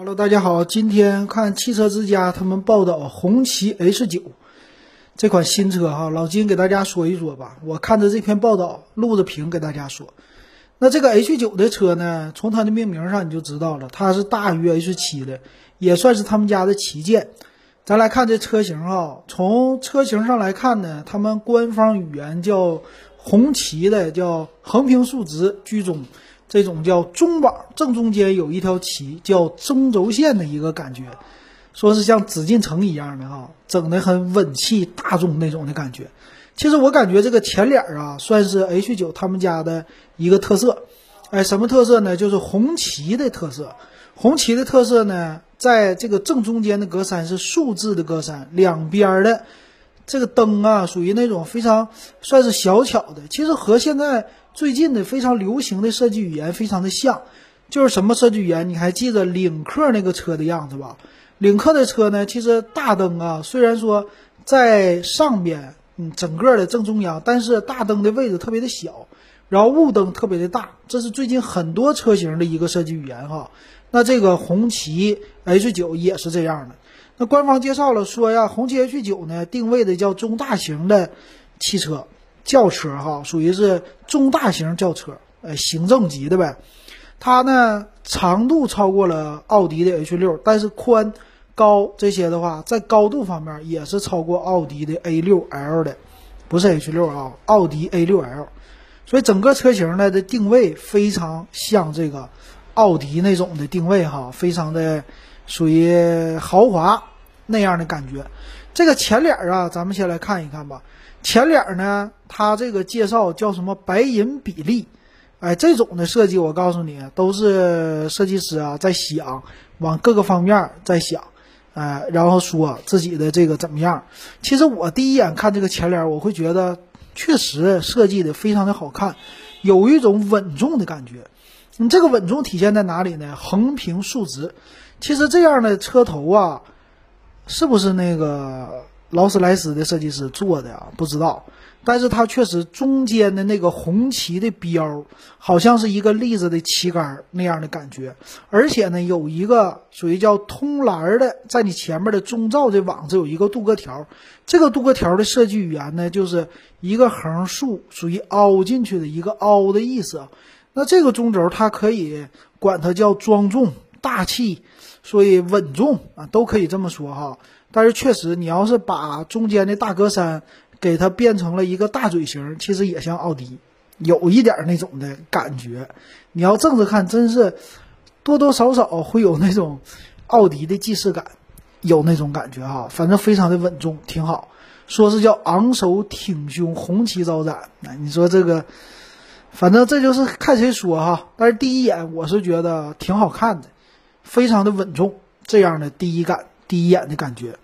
Hello，大家好，今天看汽车之家他们报道红旗 H 九这款新车哈，老金给大家说一说吧。我看着这篇报道，录着屏给大家说。那这个 H 九的车呢，从它的命名上你就知道了，它是大于 H 七的，也算是他们家的旗舰。咱来看这车型哈，从车型上来看呢，他们官方语言叫红旗的，叫横平竖直居中。这种叫中网正中间有一条旗，叫中轴线的一个感觉，说是像紫禁城一样的哈，整的很稳气大众那种的感觉。其实我感觉这个前脸啊，算是 H 九他们家的一个特色。哎，什么特色呢？就是红旗的特色。红旗的特色呢，在这个正中间的格栅是竖置的格栅，两边的这个灯啊，属于那种非常算是小巧的。其实和现在。最近的非常流行的设计语言非常的像，就是什么设计语言？你还记得领克那个车的样子吧？领克的车呢，其实大灯啊，虽然说在上边，嗯，整个的正中央，但是大灯的位置特别的小，然后雾灯特别的大，这是最近很多车型的一个设计语言哈。那这个红旗 H 九也是这样的。那官方介绍了说呀，红旗 H 九呢定位的叫中大型的汽车。轿车哈，属于是中大型轿车，呃，行政级的呗。它呢长度超过了奥迪的 H 六，但是宽、高这些的话，在高度方面也是超过奥迪的 A 六 L 的，不是 H 六啊，奥迪 A 六 L。所以整个车型呢的定位非常像这个奥迪那种的定位哈，非常的属于豪华那样的感觉。这个前脸啊，咱们先来看一看吧。前脸呢，它这个介绍叫什么白银比例，哎，这种的设计我告诉你，都是设计师啊在想，往各个方面在想，哎，然后说自己的这个怎么样。其实我第一眼看这个前脸，我会觉得确实设计的非常的好看，有一种稳重的感觉。你这个稳重体现在哪里呢？横平竖直。其实这样的车头啊，是不是那个？劳斯莱斯的设计师做的啊，不知道，但是它确实中间的那个红旗的标，好像是一个立着的旗杆那样的感觉，而且呢，有一个属于叫通栏的，在你前面的中罩的网子有一个镀铬条，这个镀铬条的设计语言呢，就是一个横竖属于凹进去的一个凹的意思。那这个中轴它可以管它叫庄重大气，所以稳重啊，都可以这么说哈。但是确实，你要是把中间的大格栅给它变成了一个大嘴型，其实也像奥迪，有一点那种的感觉。你要正着看，真是多多少少会有那种奥迪的既视感，有那种感觉哈。反正非常的稳重，挺好。说是叫昂首挺胸，红旗招展。哎，你说这个，反正这就是看谁说哈。但是第一眼我是觉得挺好看的，非常的稳重，这样的第一感。第一眼的感觉，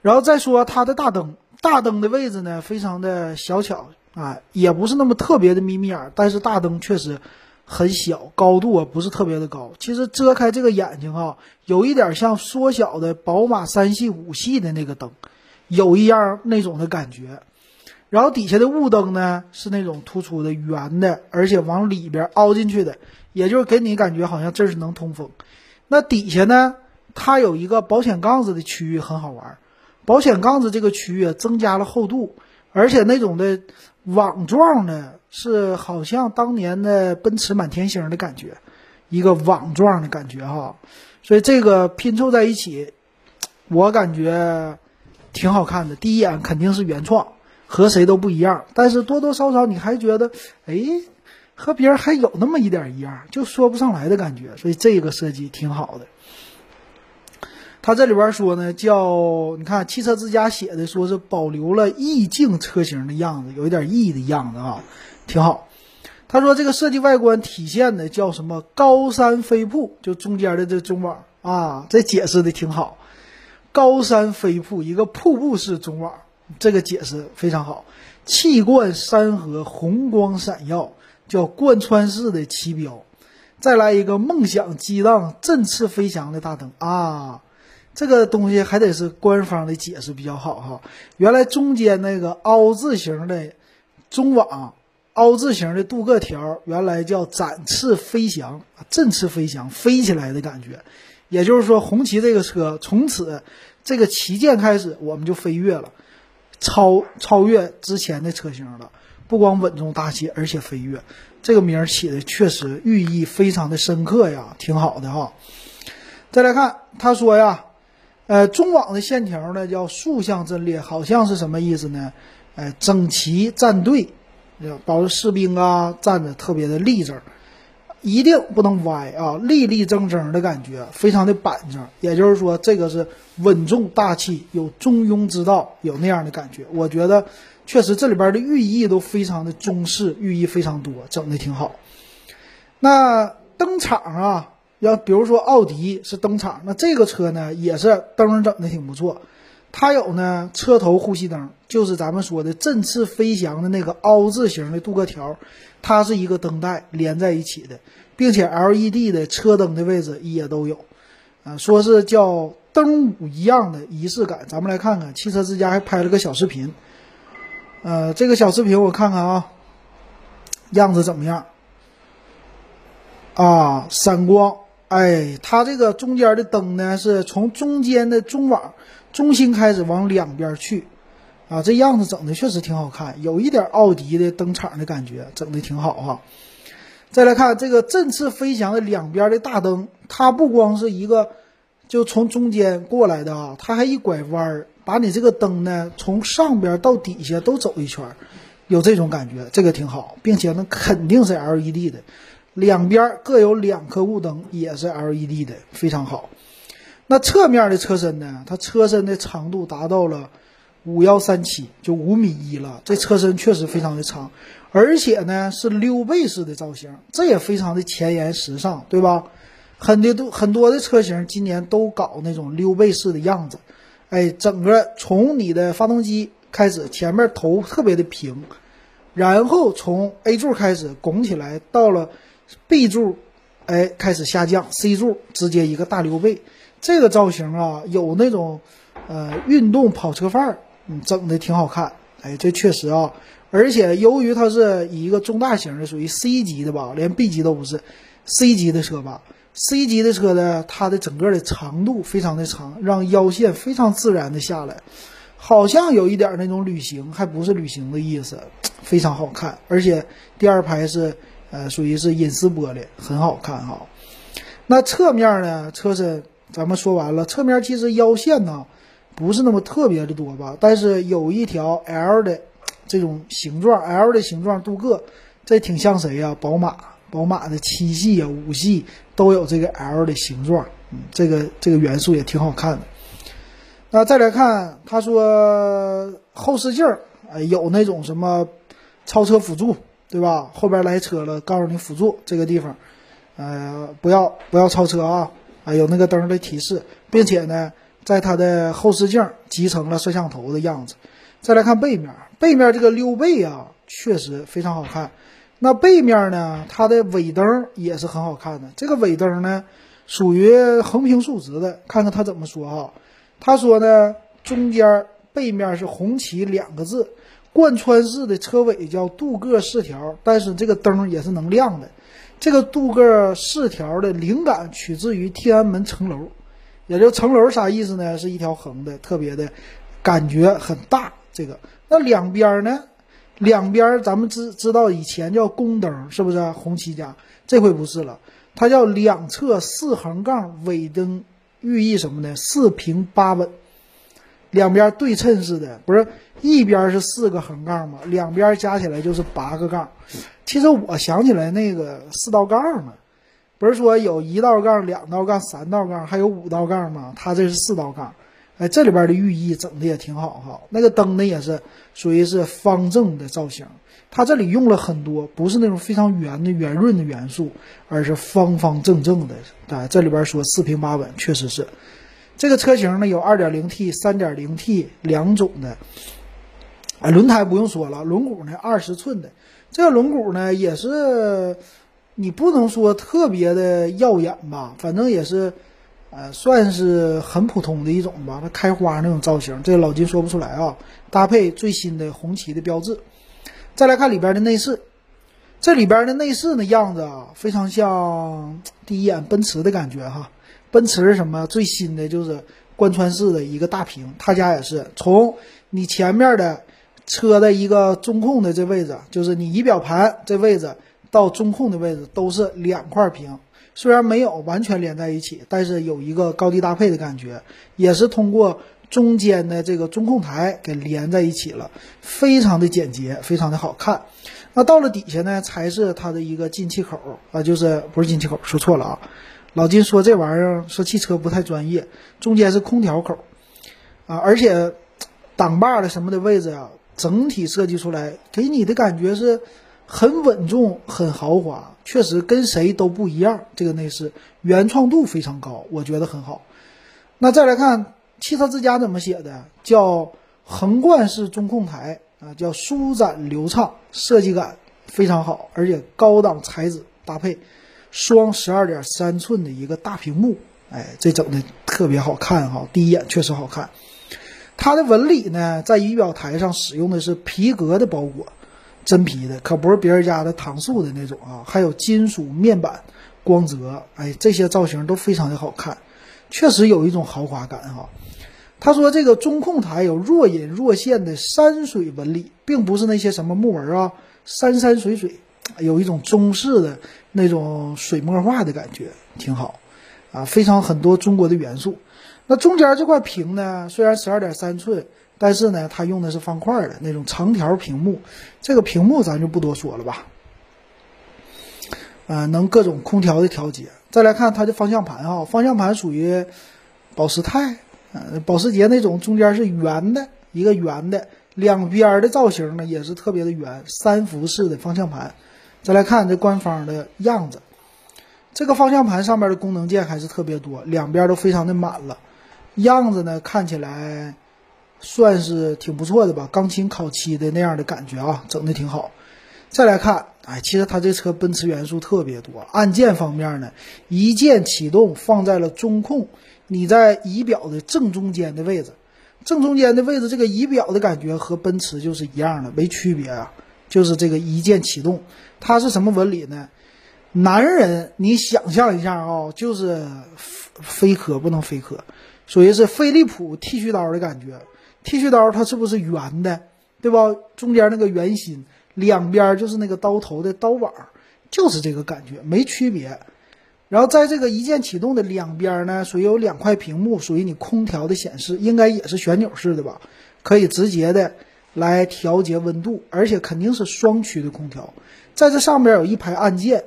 然后再说它的大灯，大灯的位置呢非常的小巧啊，也不是那么特别的眯眯眼，但是大灯确实很小，高度啊不是特别的高。其实遮开这个眼睛啊，有一点像缩小的宝马三系、五系的那个灯，有一样那种的感觉。然后底下的雾灯呢是那种突出的圆的，而且往里边凹进去的，也就是给你感觉好像这是能通风。那底下呢？它有一个保险杠子的区域很好玩，保险杠子这个区域增加了厚度，而且那种的网状的，是好像当年的奔驰满天星的感觉，一个网状的感觉哈，所以这个拼凑在一起，我感觉挺好看的。第一眼肯定是原创，和谁都不一样，但是多多少少你还觉得，哎，和别人还有那么一点一样，就说不上来的感觉，所以这个设计挺好的。它这里边说呢，叫你看汽车之家写的，说是保留了意境车型的样子，有一点意义的样子啊，挺好。他说这个设计外观体现的叫什么高山飞瀑，就中间的这中网啊，这解释的挺好。高山飞瀑，一个瀑布式中网，这个解释非常好。气贯山河，红光闪耀，叫贯穿式的旗标。再来一个梦想激荡，振翅飞翔的大灯啊。这个东西还得是官方的解释比较好哈。原来中间那个凹字形的中网，凹字形的镀铬条，原来叫展翅飞翔，振翅飞翔，飞起来的感觉。也就是说，红旗这个车从此这个旗舰开始，我们就飞跃了，超超越之前的车型了。不光稳重大气，而且飞跃，这个名儿起的确实寓意非常的深刻呀，挺好的哈。再来看，他说呀，呃，中网的线条呢叫竖向阵列，好像是什么意思呢？呃，整齐站队，包括士兵啊站着特别的立正。一定不能歪啊，立立正正的感觉，非常的板正。也就是说，这个是稳重大气，有中庸之道，有那样的感觉。我觉得确实这里边的寓意都非常的中式，寓意非常多，整的挺好。那灯场啊，要比如说奥迪是灯场，那这个车呢也是灯整的挺不错。它有呢车头呼吸灯，就是咱们说的振翅飞翔的那个凹字形的镀铬条，它是一个灯带连在一起的，并且 LED 的车灯的位置也都有，啊，说是叫灯舞一样的仪式感。咱们来看看，汽车之家还拍了个小视频，呃，这个小视频我看看啊，样子怎么样？啊，闪光，哎，它这个中间的灯呢，是从中间的中网。中心开始往两边去，啊，这样子整的确实挺好看，有一点奥迪的灯场的感觉，整的挺好哈。再来看这个振翅飞翔的两边的大灯，它不光是一个就从中间过来的啊，它还一拐弯儿，把你这个灯呢从上边到底下都走一圈，有这种感觉，这个挺好，并且呢肯定是 LED 的，两边各有两颗雾灯，也是 LED 的，非常好。那侧面的车身呢？它车身的长度达到了五幺三七，就五米一了。这车身确实非常的长，而且呢是溜背式的造型，这也非常的前沿时尚，对吧？很多都很多的车型今年都搞那种溜背式的样子。哎，整个从你的发动机开始，前面头特别的平，然后从 A 柱开始拱起来，到了 B 柱，哎开始下降，C 柱直接一个大溜背。这个造型啊，有那种，呃，运动跑车范儿，嗯，整的挺好看。哎，这确实啊，而且由于它是一个中大型的，属于 C 级的吧，连 B 级都不是，C 级的车吧。C 级的车呢，它的整个的长度非常的长，让腰线非常自然的下来，好像有一点那种旅行，还不是旅行的意思，非常好看。而且第二排是，呃，属于是隐私玻璃，很好看哈。那侧面呢，车身。咱们说完了，侧面其实腰线呢不是那么特别的多吧，但是有一条 L 的这种形状，L 的形状镀铬，这挺像谁呀？宝马，宝马的七系啊、五系都有这个 L 的形状，嗯，这个这个元素也挺好看的。那再来看，他说后视镜儿，哎，有那种什么超车辅助，对吧？后边来车了，告诉你辅助这个地方，呃，不要不要超车啊。啊，有那个灯的提示，并且呢，在它的后视镜集成了摄像头的样子。再来看背面，背面这个溜背啊，确实非常好看。那背面呢，它的尾灯也是很好看的。这个尾灯呢，属于横平竖直的。看看他怎么说哈？他说呢，中间背面是红旗两个字，贯穿式的车尾叫镀铬饰条，但是这个灯也是能亮的。这个镀铬饰条的灵感取自于天安门城楼，也就城楼啥意思呢？是一条横的，特别的感觉很大。这个那两边呢？两边咱们知知道以前叫宫灯，是不是红旗家？这回不是了，它叫两侧四横杠尾灯，寓意什么呢？四平八稳，两边对称似的，不是一边是四个横杠吗？两边加起来就是八个杠。其实我想起来那个四道杠嘛，不是说有一道杠、两道杠、三道杠，还有五道杠吗？它这是四道杠，哎，这里边的寓意整的也挺好哈。那个灯呢也是属于是方正的造型，它这里用了很多不是那种非常圆的圆润的元素，而是方方正正的。哎，这里边说四平八稳，确实是。这个车型呢有 2.0T、3.0T 两种的，哎，轮胎不用说了，轮毂呢二十寸的。这个轮毂呢，也是你不能说特别的耀眼吧，反正也是，呃，算是很普通的一种吧。它开花那种造型，这老金说不出来啊。搭配最新的红旗的标志，再来看里边的内饰，这里边的内饰呢样子啊，非常像第一眼奔驰的感觉哈，奔驰是什么最新的就是贯穿式的一个大屏，他家也是从你前面的车的一个中控的这位置，就是你仪表盘这位置到中控的位置都是两块屏。虽然没有完全连在一起，但是有一个高低搭配的感觉，也是通过中间的这个中控台给连在一起了，非常的简洁，非常的好看。那到了底下呢，才是它的一个进气口啊，就是不是进气口，说错了啊。老金说这玩意儿说汽车不太专业，中间是空调口啊，而且挡把的什么的位置啊，整体设计出来给你的感觉是。很稳重，很豪华，确实跟谁都不一样。这个内饰原创度非常高，我觉得很好。那再来看汽车之家怎么写的，叫横贯式中控台啊，叫舒展流畅，设计感非常好，而且高档材质搭配双十二点三寸的一个大屏幕，哎，这整的特别好看哈，第一眼确实好看。它的纹理呢，在仪表台上使用的是皮革的包裹。真皮的，可不是别人家的搪塑的那种啊，还有金属面板、光泽，哎，这些造型都非常的好看，确实有一种豪华感哈。他说这个中控台有若隐若现的山水纹理，并不是那些什么木纹啊，山山水水，有一种中式的那种水墨画的感觉，挺好啊，非常很多中国的元素。那中间这块屏呢，虽然十二点三寸。但是呢，它用的是方块的那种长条屏幕，这个屏幕咱就不多说了吧。呃，能各种空调的调节。再来看它的方向盘哈，方向盘属于保时泰，呃，保时捷那种中间是圆的，一个圆的，两边的造型呢也是特别的圆，三幅式的方向盘。再来看这官方的样子，这个方向盘上面的功能键还是特别多，两边都非常的满了，样子呢看起来。算是挺不错的吧，钢琴烤漆的那样的感觉啊，整的挺好。再来看，哎，其实它这车奔驰元素特别多。按键方面呢，一键启动放在了中控，你在仪表的正中间的位置，正中间的位置，这个仪表的感觉和奔驰就是一样的，没区别啊。就是这个一键启动，它是什么纹理呢？男人，你想象一下啊，就是飞科不能飞科，属于是飞利浦剃须刀的感觉。剃须刀它是不是圆的，对吧？中间那个圆心，两边就是那个刀头的刀网，就是这个感觉，没区别。然后在这个一键启动的两边呢，属于有两块屏幕，属于你空调的显示，应该也是旋钮式的吧？可以直接的来调节温度，而且肯定是双区的空调。在这上边有一排按键，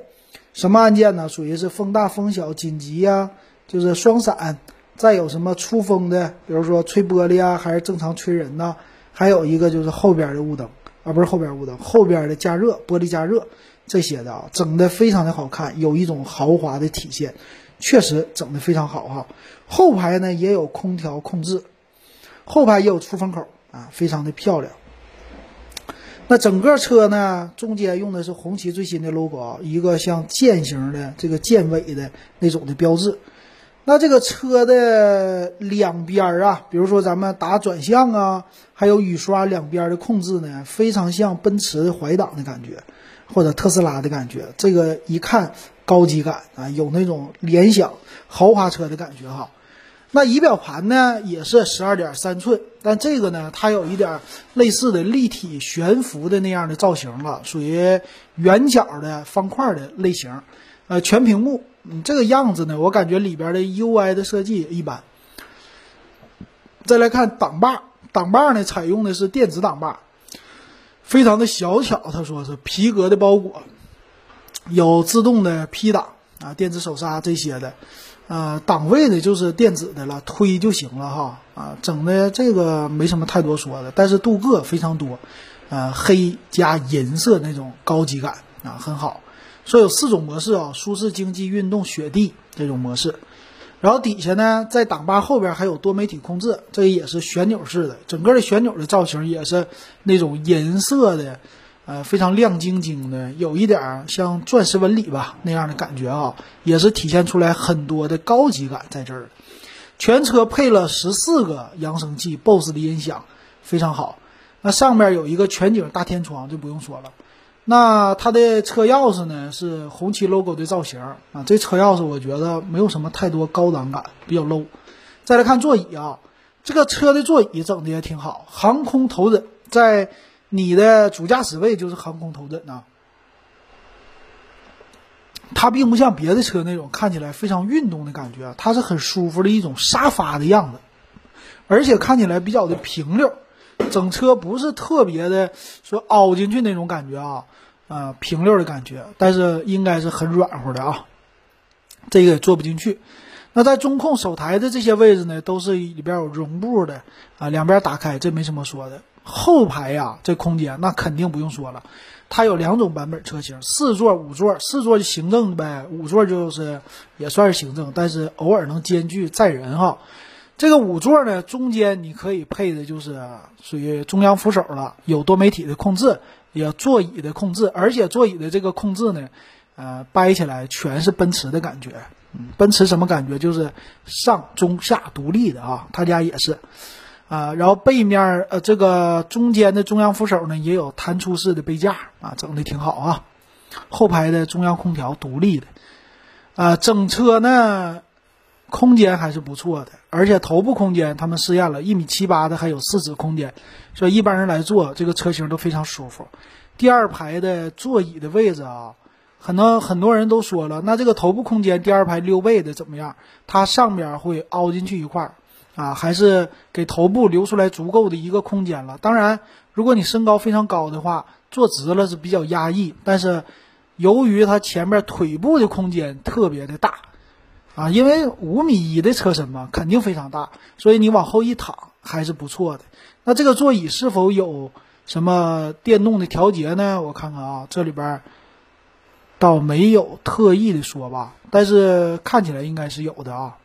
什么按键呢？属于是风大风小、紧急呀，就是双闪。再有什么出风的，比如说吹玻璃啊，还是正常吹人呐？还有一个就是后边的雾灯啊，不是后边雾灯，后边的加热玻璃加热这些的啊，整的非常的好看，有一种豪华的体现，确实整的非常好哈。后排呢也有空调控制，后排也有出风口啊，非常的漂亮。那整个车呢，中间用的是红旗最新的 logo 啊，一个像剑形的这个剑尾的那种的标志。那这个车的两边儿啊，比如说咱们打转向啊，还有雨刷两边的控制呢，非常像奔驰的怀档的感觉，或者特斯拉的感觉。这个一看高级感啊，有那种联想豪华车的感觉哈。那仪表盘呢，也是十二点三寸，但这个呢，它有一点类似的立体悬浮的那样的造型了，属于圆角的方块的类型，呃，全屏幕。嗯，这个样子呢，我感觉里边的 UI 的设计一般。再来看挡把，挡把呢采用的是电子挡把，非常的小巧。他说是皮革的包裹，有自动的 P 档啊，电子手刹这些的。呃，档位呢就是电子的了，推就行了哈。啊，整的这个没什么太多说的，但是镀铬非常多，呃，黑加银色那种高级感啊，很好。说有四种模式啊，舒适、经济、运动、雪地这种模式，然后底下呢，在挡把后边还有多媒体控制，这也是旋钮式的，整个的旋钮的造型也是那种银色的，呃，非常亮晶晶的，有一点像钻石纹理吧那样的感觉啊，也是体现出来很多的高级感在这儿。全车配了十四个扬声器，BOSS 的音响非常好。那上面有一个全景大天窗，就不用说了。那它的车钥匙呢是红旗 logo 的造型啊，这车钥匙我觉得没有什么太多高档感，比较 low。再来看座椅啊，这个车的座椅整的也挺好，航空头枕，在你的主驾驶位就是航空头枕呐。它并不像别的车那种看起来非常运动的感觉，它是很舒服的一种沙发的样子，而且看起来比较的平溜，整车不是特别的说凹进去那种感觉啊，啊平溜的感觉，但是应该是很软和的啊，这个也坐不进去。那在中控手台的这些位置呢，都是里边有绒布的啊，两边打开，这没什么说的。后排呀，这空间那肯定不用说了。它有两种版本车型，四座、五座。四座就行政呗，五座就是也算是行政，但是偶尔能兼具载人哈。这个五座呢，中间你可以配的就是属于中央扶手了，有多媒体的控制，有座椅的控制，而且座椅的这个控制呢，呃，掰起来全是奔驰的感觉。嗯，奔驰什么感觉？就是上中下独立的啊，他家也是。啊，然后背面呃，这个中间的中央扶手呢，也有弹出式的杯架啊，整的挺好啊。后排的中央空调独立的，啊，整车呢空间还是不错的，而且头部空间他们试验了一米七八的，还有四指空间，所以一般人来坐这个车型都非常舒服。第二排的座椅的位置啊，可能很多人都说了，那这个头部空间第二排溜背的怎么样？它上边会凹进去一块儿。啊，还是给头部留出来足够的一个空间了。当然，如果你身高非常高的话，坐直了是比较压抑。但是，由于它前面腿部的空间特别的大，啊，因为五米一的车身嘛，肯定非常大，所以你往后一躺还是不错的。那这个座椅是否有什么电动的调节呢？我看看啊，这里边倒没有特意的说吧，但是看起来应该是有的啊。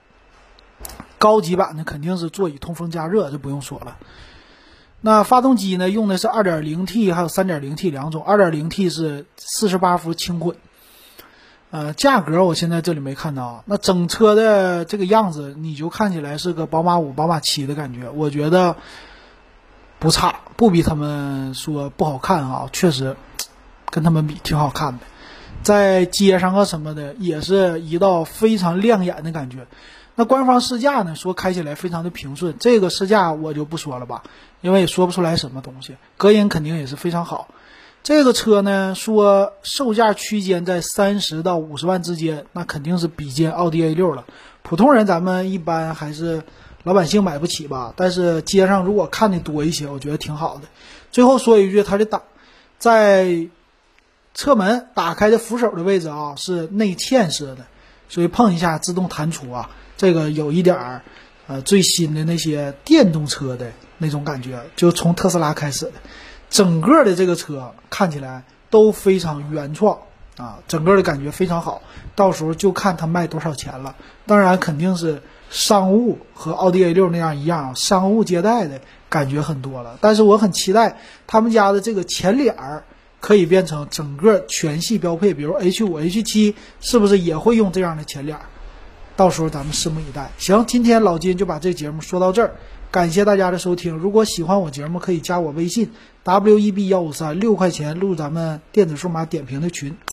高级版的肯定是座椅通风加热，这不用说了。那发动机呢，用的是 2.0T 还有 3.0T 两种，2.0T 是48伏轻混。呃，价格我现在这里没看到。那整车的这个样子，你就看起来是个宝马五、宝马七的感觉，我觉得不差，不比他们说不好看啊，确实跟他们比挺好看的，在街上啊什么的，也是一道非常亮眼的感觉。那官方试驾呢？说开起来非常的平顺，这个试驾我就不说了吧，因为也说不出来什么东西。隔音肯定也是非常好。这个车呢，说售价区间在三十到五十万之间，那肯定是比肩奥迪 A 六了。普通人咱们一般还是老百姓买不起吧，但是街上如果看的多一些，我觉得挺好的。最后说一句，它的打在车门打开的扶手的位置啊，是内嵌式的，所以碰一下自动弹出啊。这个有一点儿，呃，最新的那些电动车的那种感觉，就从特斯拉开始的，整个的这个车看起来都非常原创啊，整个的感觉非常好。到时候就看它卖多少钱了。当然肯定是商务和奥迪 A 六那样一样，商务接待的感觉很多了。但是我很期待他们家的这个前脸儿可以变成整个全系标配，比如 H 五、H 七是不是也会用这样的前脸？到时候咱们拭目以待。行，今天老金就把这节目说到这儿，感谢大家的收听。如果喜欢我节目，可以加我微信 w e b 幺五三，六块钱入咱们电子数码点评的群。